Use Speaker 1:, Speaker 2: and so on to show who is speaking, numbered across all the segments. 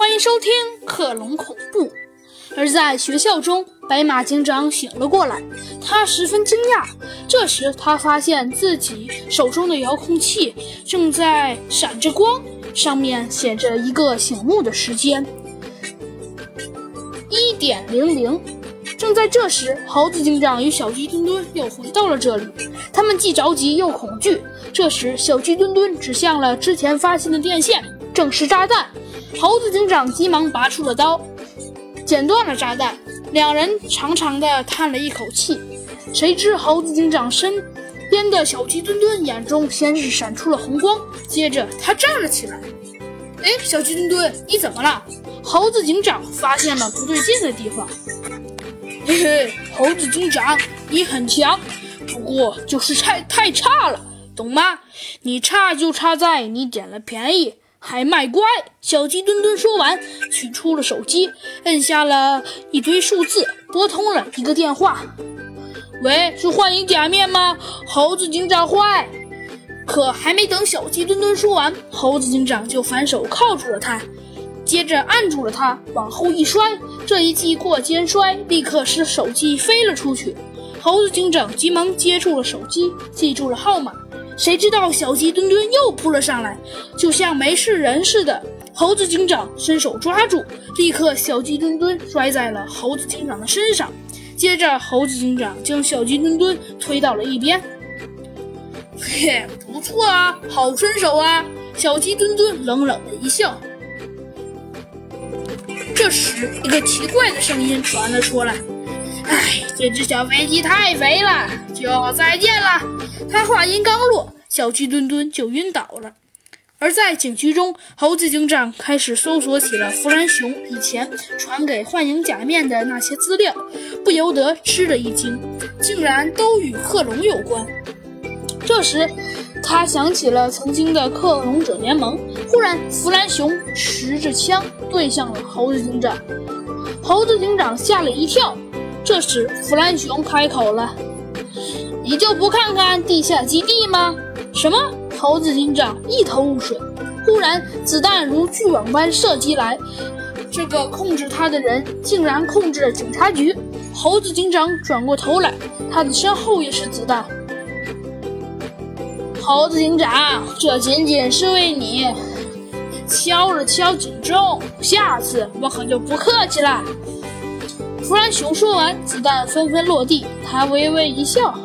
Speaker 1: 欢迎收听《克隆恐怖》。而在学校中，白马警长醒了过来，他十分惊讶。这时，他发现自己手中的遥控器正在闪着光，上面写着一个醒目的时间：一点零零。正在这时，猴子警长与小鸡墩墩又回到了这里，他们既着急又恐惧。这时，小鸡墩墩指向了之前发现的电线，正是炸弹。猴子警长急忙拔出了刀，剪断了炸弹。两人长长的叹了一口气。谁知猴子警长身边的小鸡墩墩眼中先是闪出了红光，接着他站了起来。哎，小鸡墩墩，你怎么了？猴子警长发现了不对劲的地方。嘿嘿，猴子警长，你很强，不过就是太太差了，懂吗？你差就差在你捡了便宜还卖乖。小鸡墩墩说完，取出了手机，摁下了一堆数字，拨通了一个电话。喂，是幻影假面吗？猴子警长坏。可还没等小鸡墩墩说完，猴子警长就反手铐住了他。接着按住了他，往后一摔，这一记过肩摔，立刻使手机飞了出去。猴子警长急忙接住了手机，记住了号码。谁知道小鸡墩墩又扑了上来，就像没事人似的。猴子警长伸手抓住，立刻小鸡墩墩摔在了猴子警长的身上。接着猴子警长将小鸡墩墩推到了一边。嘿，不错啊，好身手啊！小鸡墩墩冷冷的一笑。这时，一个奇怪的声音传了出来：“哎，这只小飞机太肥了，就要再见了。”他话音刚落，小鸡墩墩就晕倒了。而在警局中，猴子警长开始搜索起了弗兰熊以前传给幻影假面的那些资料，不由得吃了一惊，竟然都与克隆有关。这时，他想起了曾经的克隆者联盟。忽然，弗兰熊持着枪对向了猴子警长，猴子警长吓了一跳。这时，弗兰熊开口了：“你就不看看地下基地吗？”什么？猴子警长一头雾水。忽然，子弹如巨网般射击来，这个控制他的人竟然控制了警察局。猴子警长转过头来，他的身后也是子弹。猴子警长，这仅仅是为你敲了敲警钟，下次我可就不客气了。弗兰熊说完，子弹纷纷落地，他微微一笑：“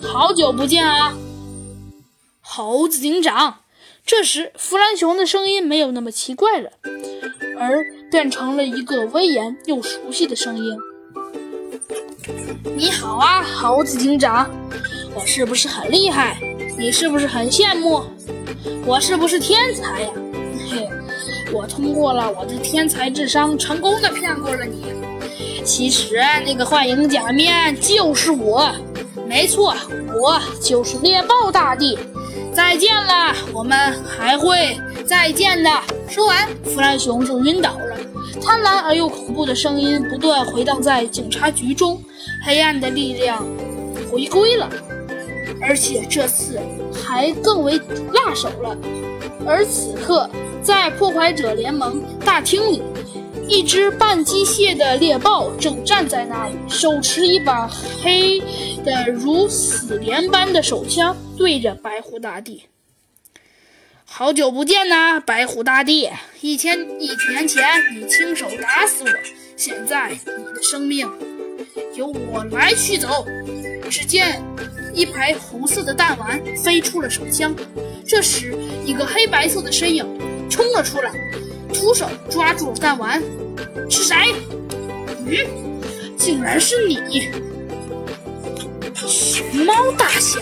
Speaker 1: 好久不见啊，猴子警长。”这时，弗兰熊的声音没有那么奇怪了，而变成了一个威严又熟悉的声音：“你好啊，猴子警长，我是不是很厉害？”你是不是很羡慕？我是不是天才呀？嘿，我通过了我的天才智商，成功的骗过了你。其实那个幻影假面就是我，没错，我就是猎豹大帝。再见了，我们还会再见的。说完，弗兰熊就晕倒了。贪婪而又恐怖的声音不断回荡在警察局中，黑暗的力量回归了。而且这次还更为辣手了。而此刻，在破坏者联盟大厅里，一只半机械的猎豹正站在那里，手持一把黑的如死莲般的手枪，对着白虎大帝。好久不见呐，白虎大帝！一千一年前你亲手打死我，现在你的生命由我来取走。只见。一排红色的弹丸飞出了手枪，这时一个黑白色的身影冲了出来，徒手抓住了弹丸。是谁？嗯，竟然是你，熊猫大侠！